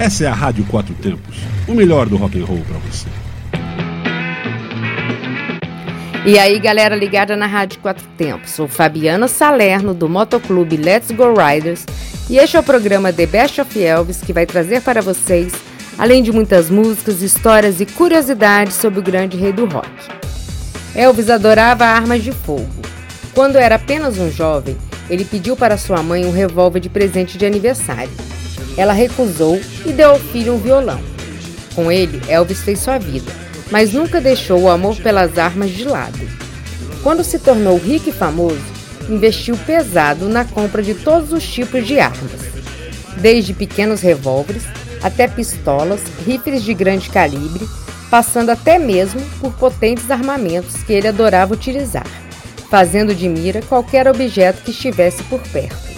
Essa é a Rádio Quatro Tempos, o melhor do rock and roll para você. E aí, galera ligada na Rádio Quatro Tempos, sou Fabiana Salerno do Motoclube Let's Go Riders e este é o programa The Best of Elvis que vai trazer para vocês, além de muitas músicas, histórias e curiosidades sobre o grande rei do rock. Elvis adorava armas de fogo. Quando era apenas um jovem, ele pediu para sua mãe um revólver de presente de aniversário. Ela recusou e deu ao filho um violão. Com ele, Elvis fez sua vida, mas nunca deixou o amor pelas armas de lado. Quando se tornou rico e famoso, investiu pesado na compra de todos os tipos de armas, desde pequenos revólveres até pistolas, rifles de grande calibre, passando até mesmo por potentes armamentos que ele adorava utilizar, fazendo de mira qualquer objeto que estivesse por perto.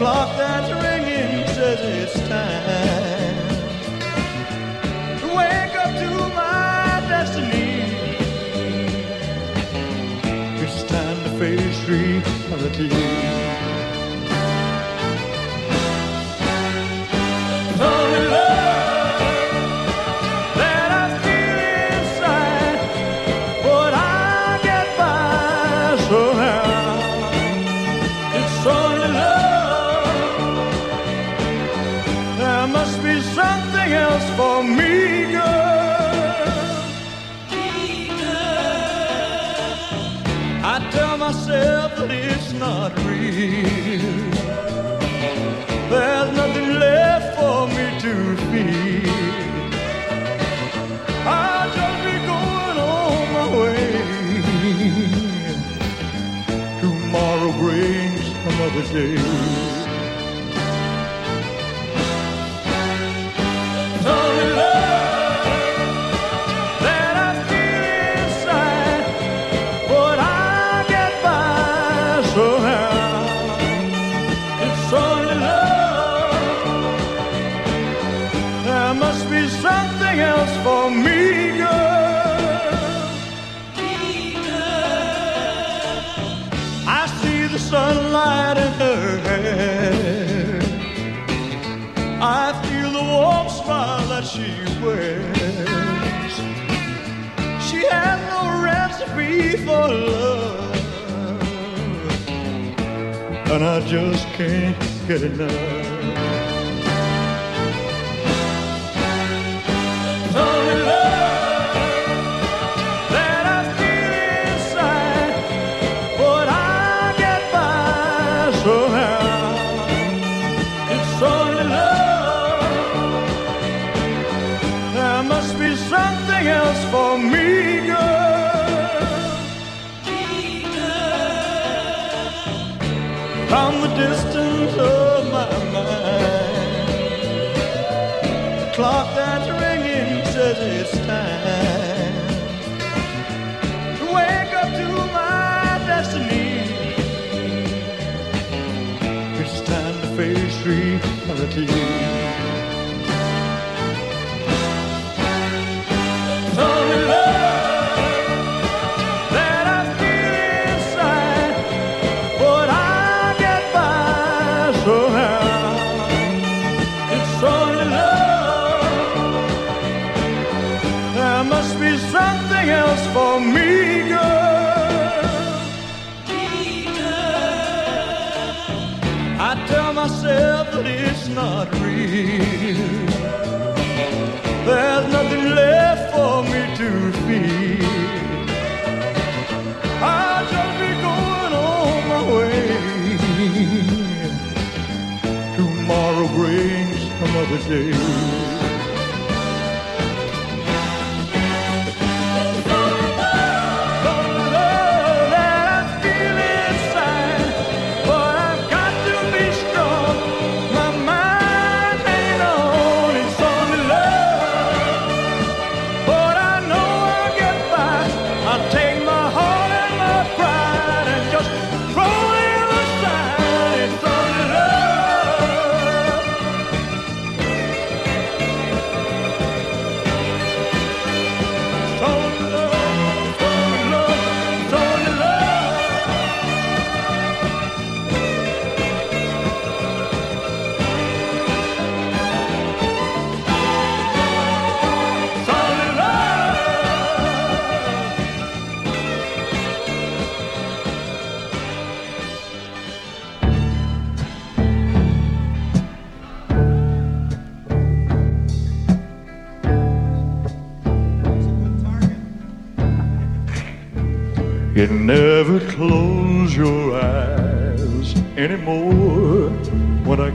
clock that's ringing says it's time to wake up to my destiny. It's time to face reality. Wednesday. and I just can't get enough. clock that's ringing says it's time to wake up to my destiny. It's time to face reality. Brings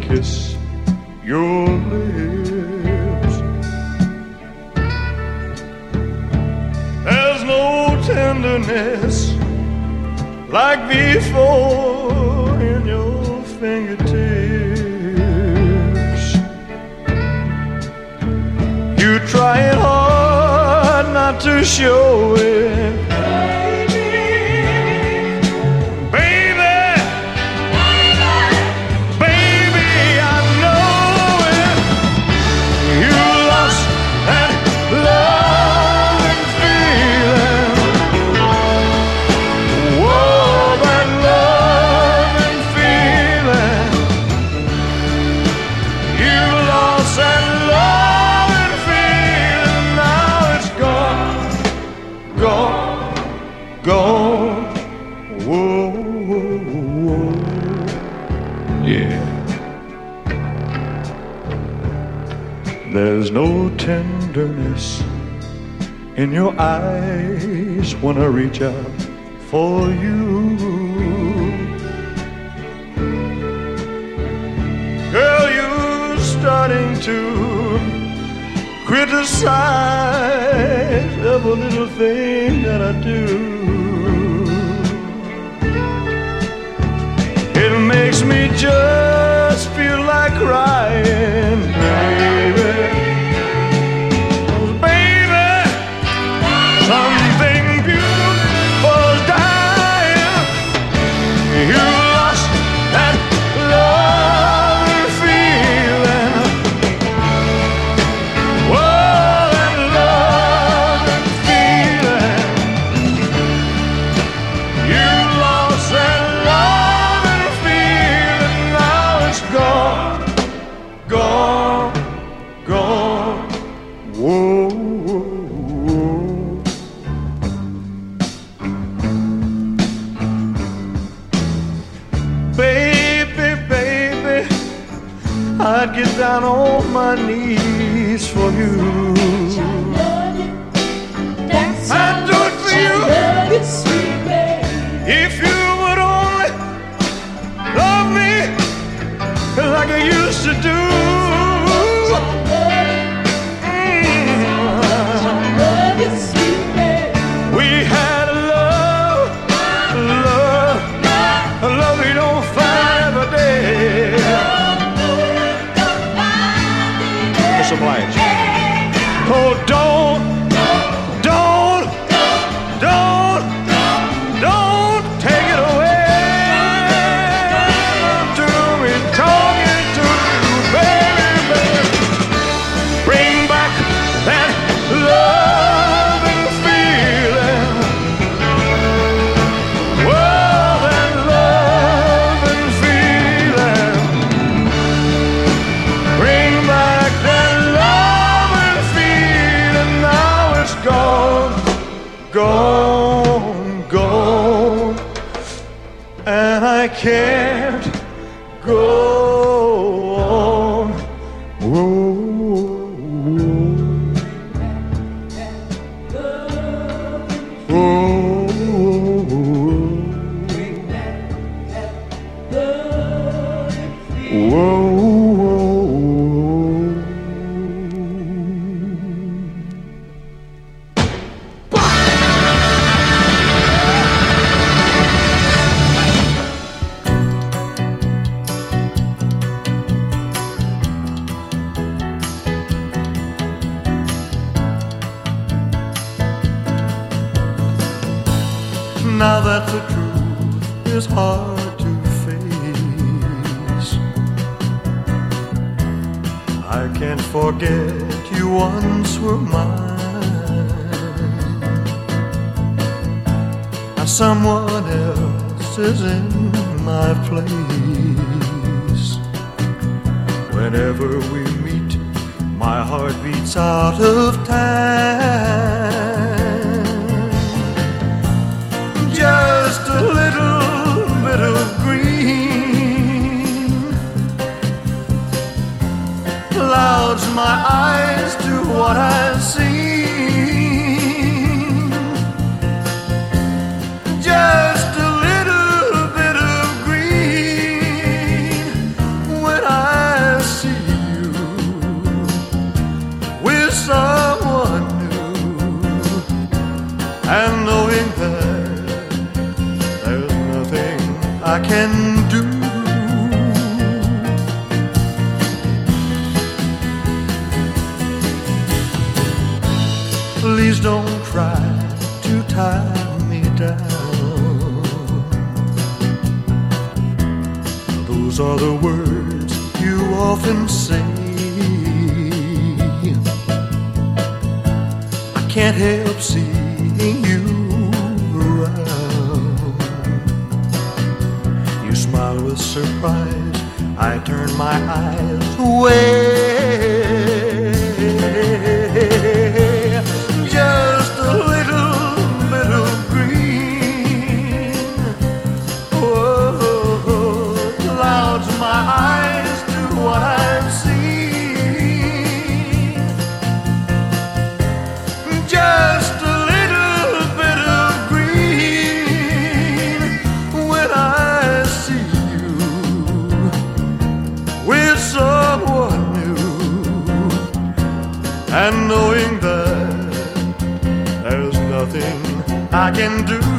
kiss your lips. There's no tenderness like before in your fingertips. You try hard not to show it. In your eyes when I reach out for you. Girl, you're starting to criticize every little thing that I do. It makes me just feel like crying, like I used to do. Clouds my eyes to what I see. Just a little bit of green when I see you with someone new, and knowing that there's nothing I can Those are the words you often say. I can't help seeing you around. You smile with surprise. I turn my eyes away. I can do.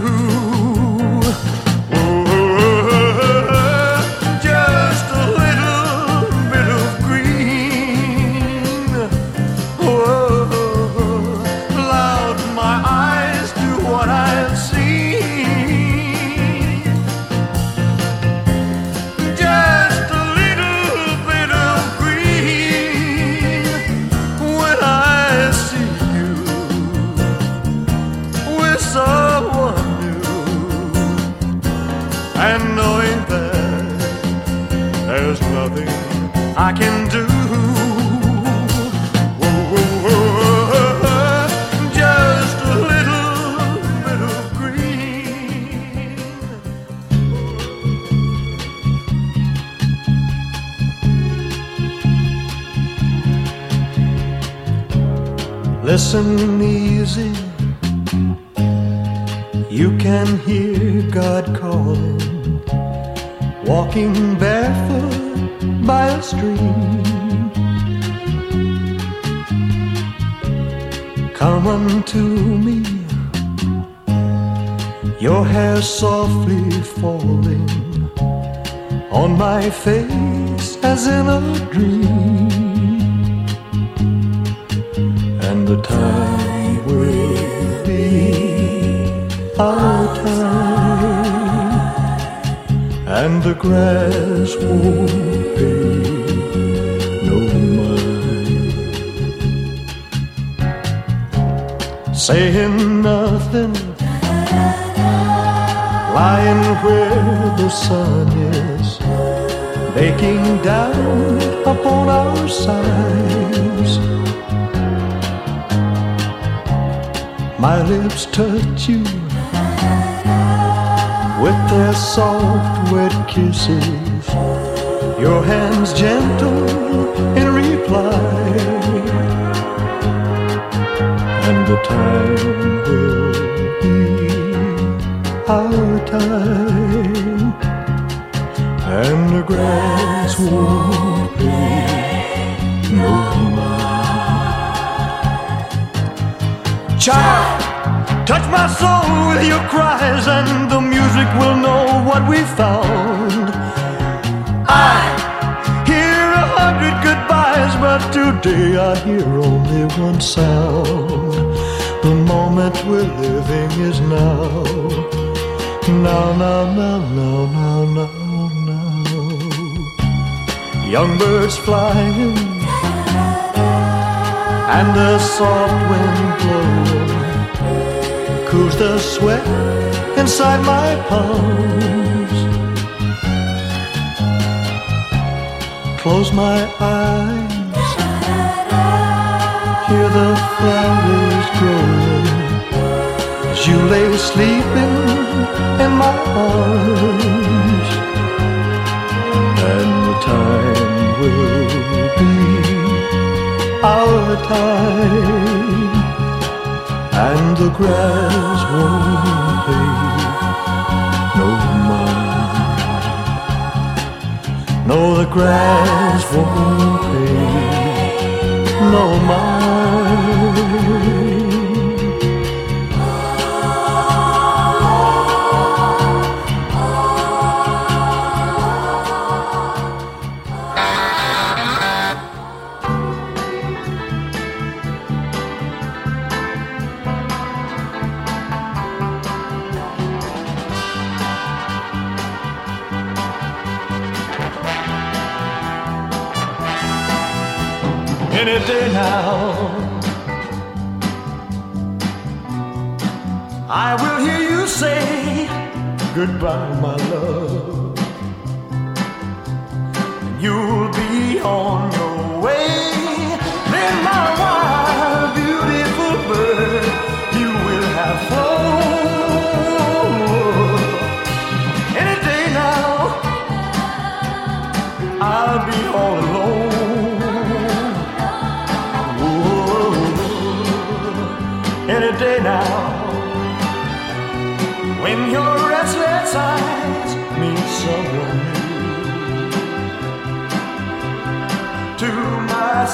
Listen easy. You can hear God calling, walking barefoot by a stream. Come unto me, your hair softly falling on my face as in a dream grass won't pay no mind. Saying nothing, lying where the sun is, baking down upon our sides. My lips touch you with their soft, wet kisses. Your hands gentle in reply, and the time will be our time, and the grass won't be no Child, touch my soul with your cries, and the music will know what we found. I hear a hundred goodbyes, but today I hear only one sound. The moment we're living is now. Now, now, now, now, now, now, now. Young birds flying and the soft wind blowing cools the sweat inside my palms. Close my eyes, hear the flowers grow. As you lay sleeping in my arms, and the time will be our time, and the grass won't pay no mind. No, the grass won't pay no mind. Day now. I will hear you say goodbye, my love. You'll be on your way. Then, my wild,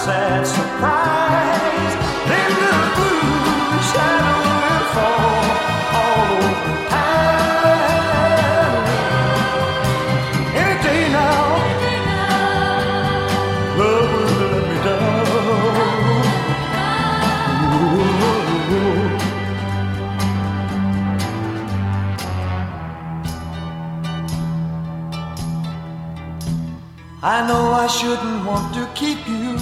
sad surprise, I know I shouldn't want to keep you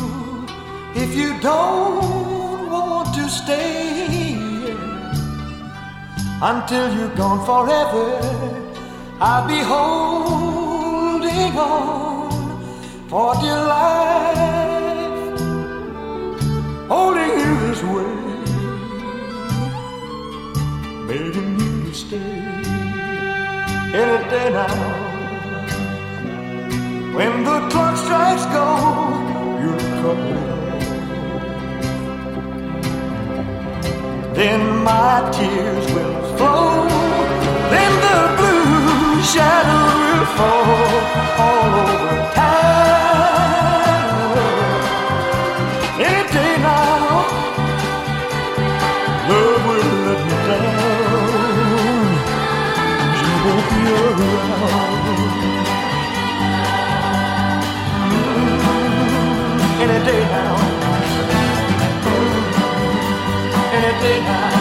if you don't want to stay until you're gone forever. I'll be holding on for dear life, holding you this way, begging you to stay any day now. When the clock strikes go, you'll come. Then my tears will flow. Then the blue shadow will fall day now. Any day now.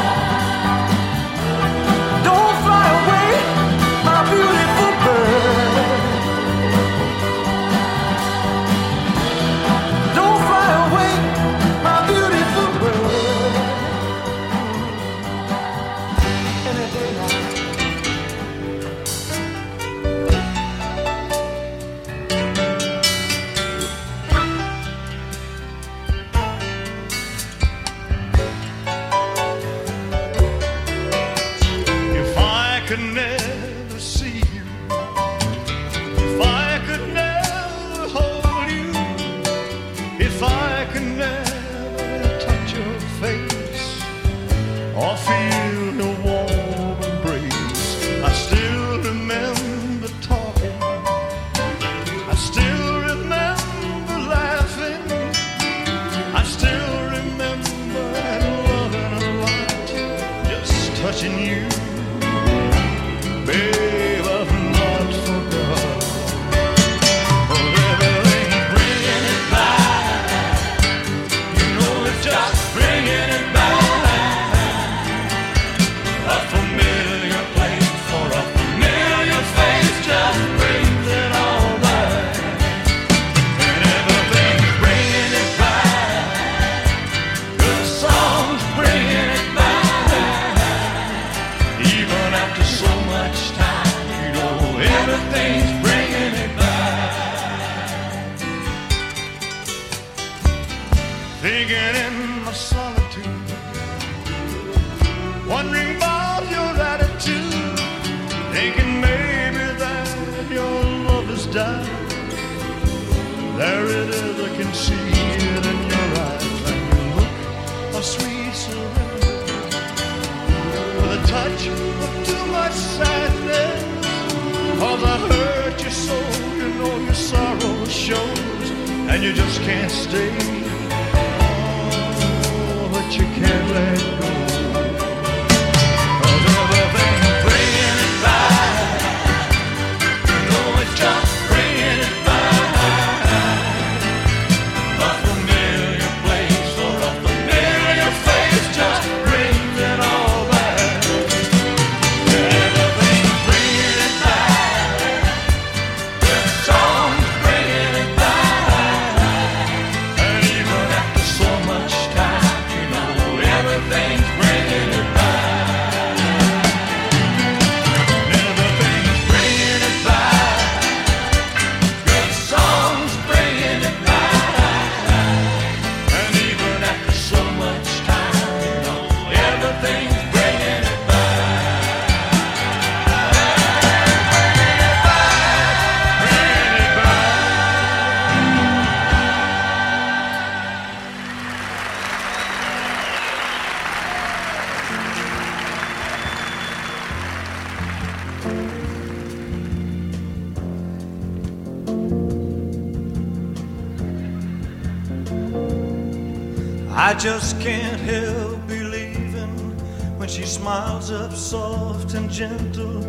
She smiles up soft and gentle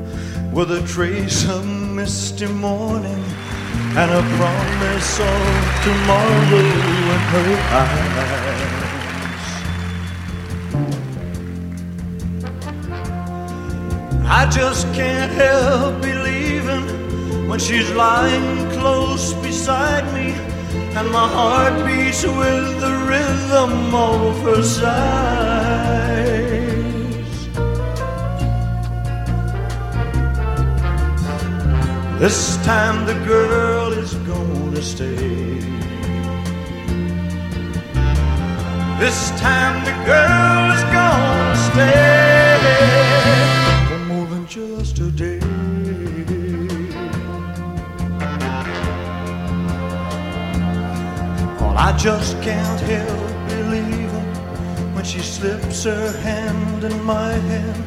with a trace of misty morning and a promise of tomorrow in her eyes. I just can't help believing when she's lying close beside me and my heart beats with the rhythm of her sighs. This time the girl is gonna stay. This time the girl is gonna stay for more than just a day. Well, I just can't help believing when she slips her hand in my hand,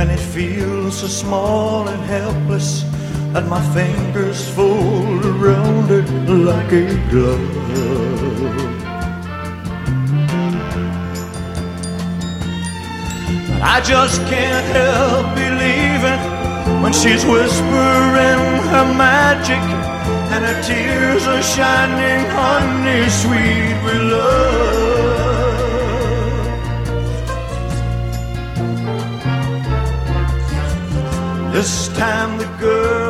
and it feels so small and helpless that my fingers fold around it like a glove. I just can't help believing when she's whispering her magic and her tears are shining honey sweet with love. This time the girl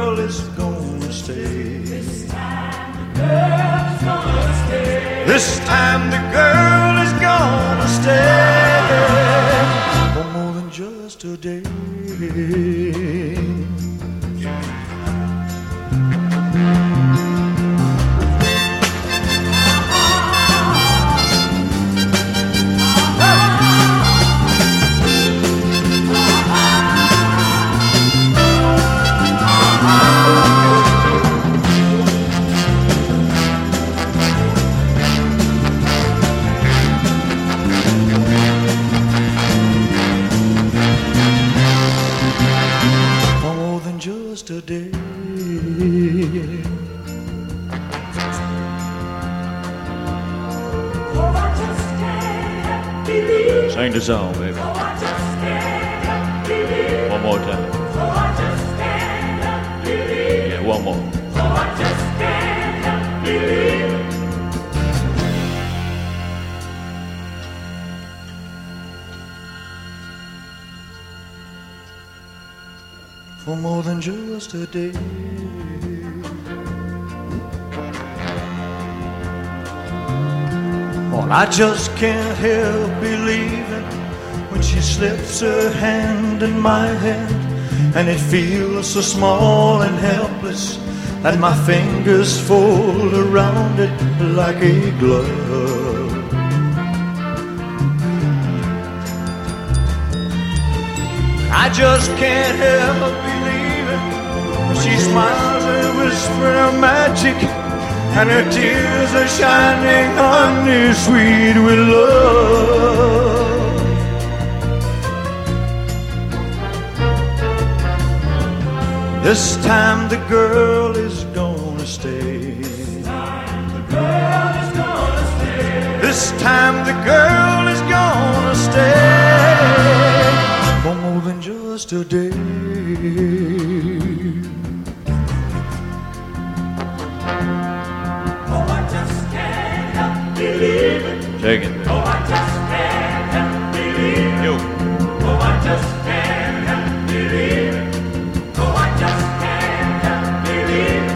This time the girl is gonna stay for more than just a day. Just a day. Sing the song, baby. One For more than just a day. Well, I just can't help believing when she slips her hand in my hand, and it feels so small and helpless and my fingers fold around it like a glove. I just can't help spread her magic, and her tears are shining, honey, sweet with love. This time the girl is gonna stay. This time the girl is gonna stay. This time the girl is gonna stay for more than just a day. Take it. Oh, I just can't help believing. You. Oh, I just can't help believing. Oh, I just can't help believing.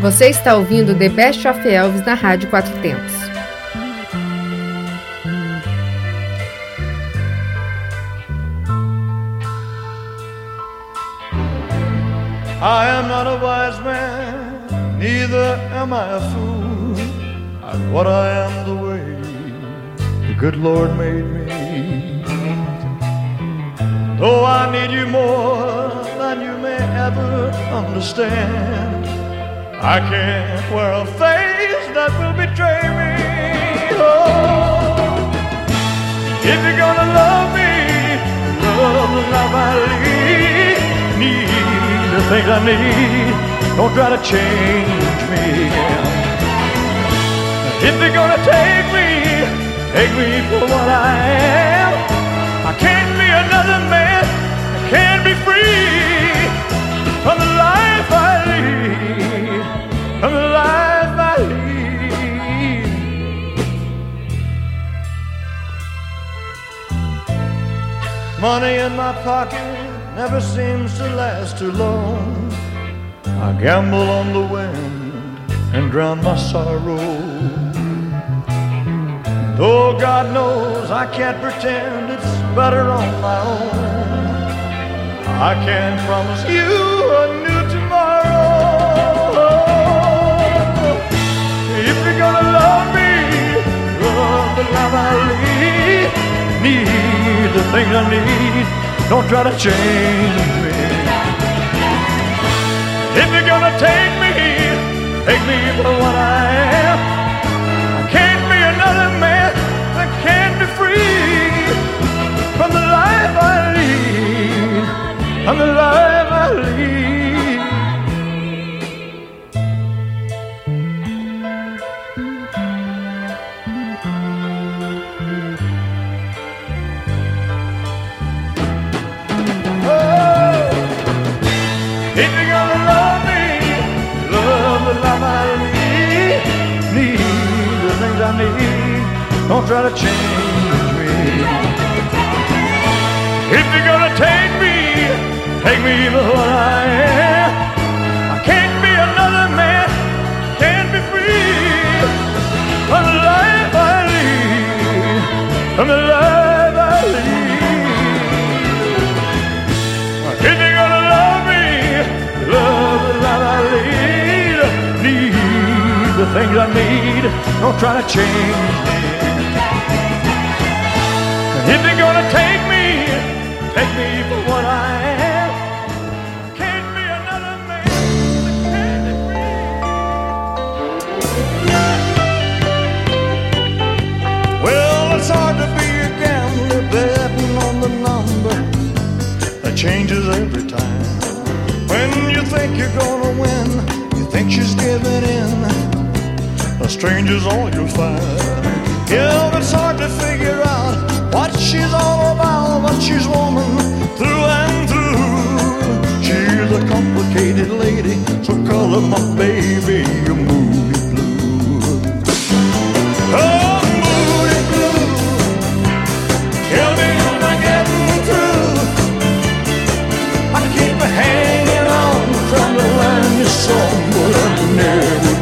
Você está ouvindo The Best of Elvis na Rádio Quatro Tempos. Neither am I a fool. I'm what I am the way the good Lord made me. Though I need you more than you may ever understand, I can't wear a face that will betray me. Oh, if you're gonna love me, love the love I lead, need the things I need. Don't try to change me. If you're gonna take me, take me for what I am. I can't be another man. I can't be free from the life I lead. From the life I lead. Money in my pocket never seems to last too long. I gamble on the wind and drown my sorrow. Though God knows I can't pretend it's better on my own. I can promise you a new tomorrow. If you're gonna love me, love the love I lead. Need the things I need. Don't try to change me. If you're gonna take take me for what I am. I can't be another man. I can't be free from the life I lead. From the life I lead. Don't try to change me. If you're gonna take me, take me for what I am. I can't be another man, can't be free from the life I lead, from the life I lead. If you're gonna love me, love the love I lead, need the things I need. Don't try to change me. If you're gonna take me, take me for what I am. Can't be another man. Well, it's hard to be a gambler betting on the number that changes every time. When you think you're gonna win, you think she's giving in. A stranger's all you'll find. Yeah, it's hard to figure out she's all about, but she's woman through and through. She's a complicated lady, so color my baby a moody blue. Oh, moody blue. Tell me am I getting through? I keep hanging on, trying to learn your song, but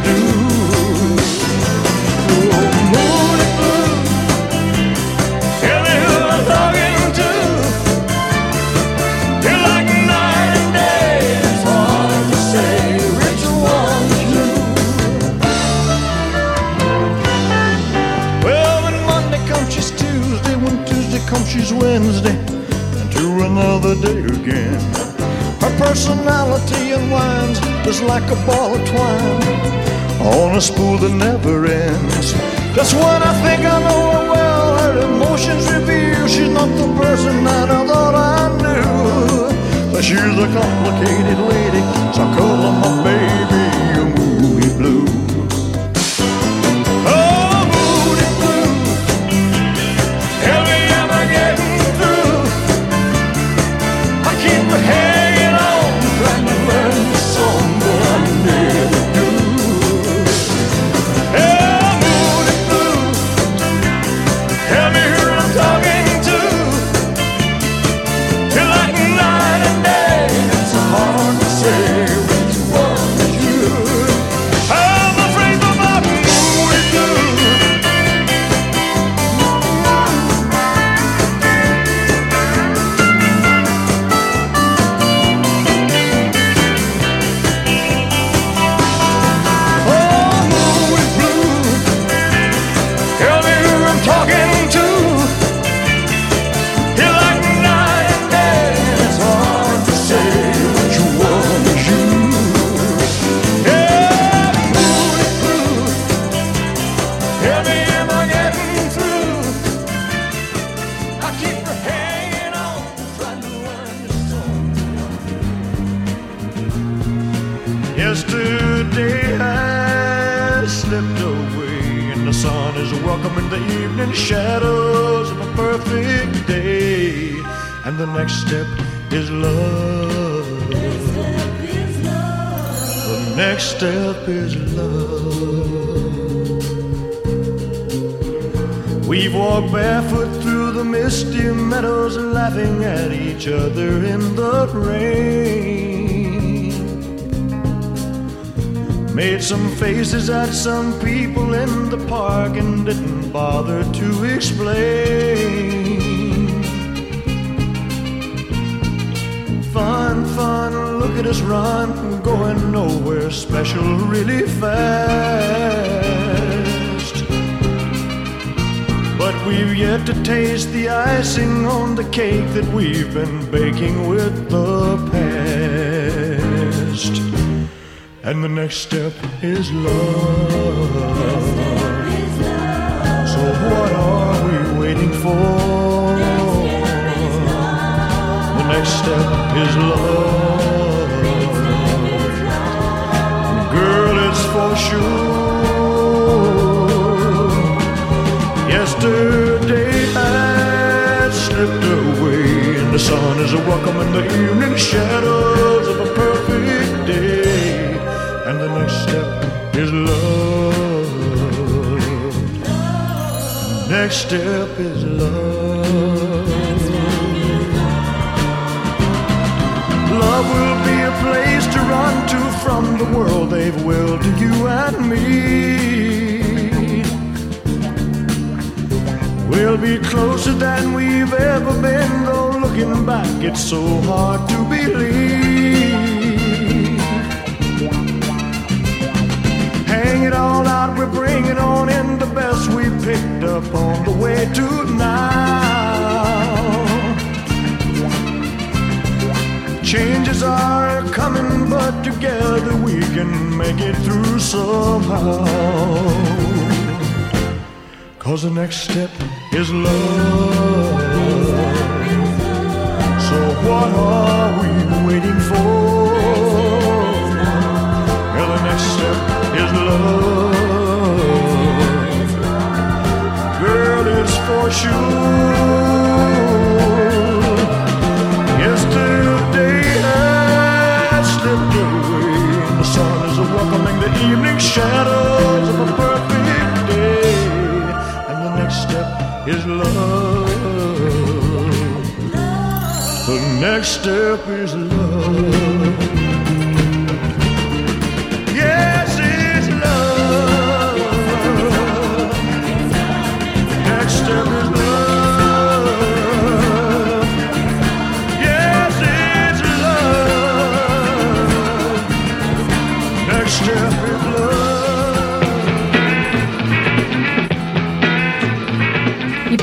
personality unwinds just like a ball of twine on a spool that never ends. That's when I think I know her well. Her emotions reveal she's not the person that I thought I knew. But she's a complicated lady, so call her my baby, in the rain. Made some faces at some people in the park and didn't bother to explain. Fun, fun, look at us run, going nowhere special really fast. But we've yet to taste the icing on the cake that we've been baking with the past. And the next step is love. So what are we waiting for? The next step is love. Girl, it's for sure. Yesterday I slipped away, and the sun is a welcome in the evening shadows of a perfect day. And the next step is love. Next step is love. Love will be a place to run to from the world they've willed to you and me. We'll be closer than we've ever been, though looking back, it's so hard to believe. Hang it all out, we're bringing on in the best we picked up on the way to now. Changes are coming, but together we can make it through somehow. Cause the next step is love. So what are we waiting for? Yeah, the next step is love. Girl, it's for sure. Yesterday I slipped away. The sun is welcoming the evening shadows love. The next step is love.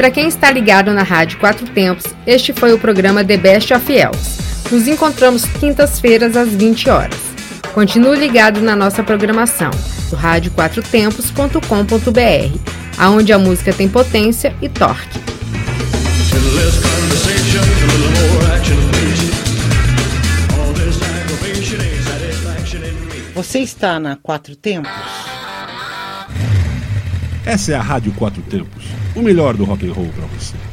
Para quem está ligado na Rádio Quatro Tempos, este foi o programa The Best of Elves. Nos encontramos quintas-feiras às 20 horas. Continue ligado na nossa programação do radioquatrotempos.com.br, aonde a música tem potência e torque. Você está na Quatro Tempos? Essa é a Rádio Quatro Tempos, o melhor do rock and roll para você.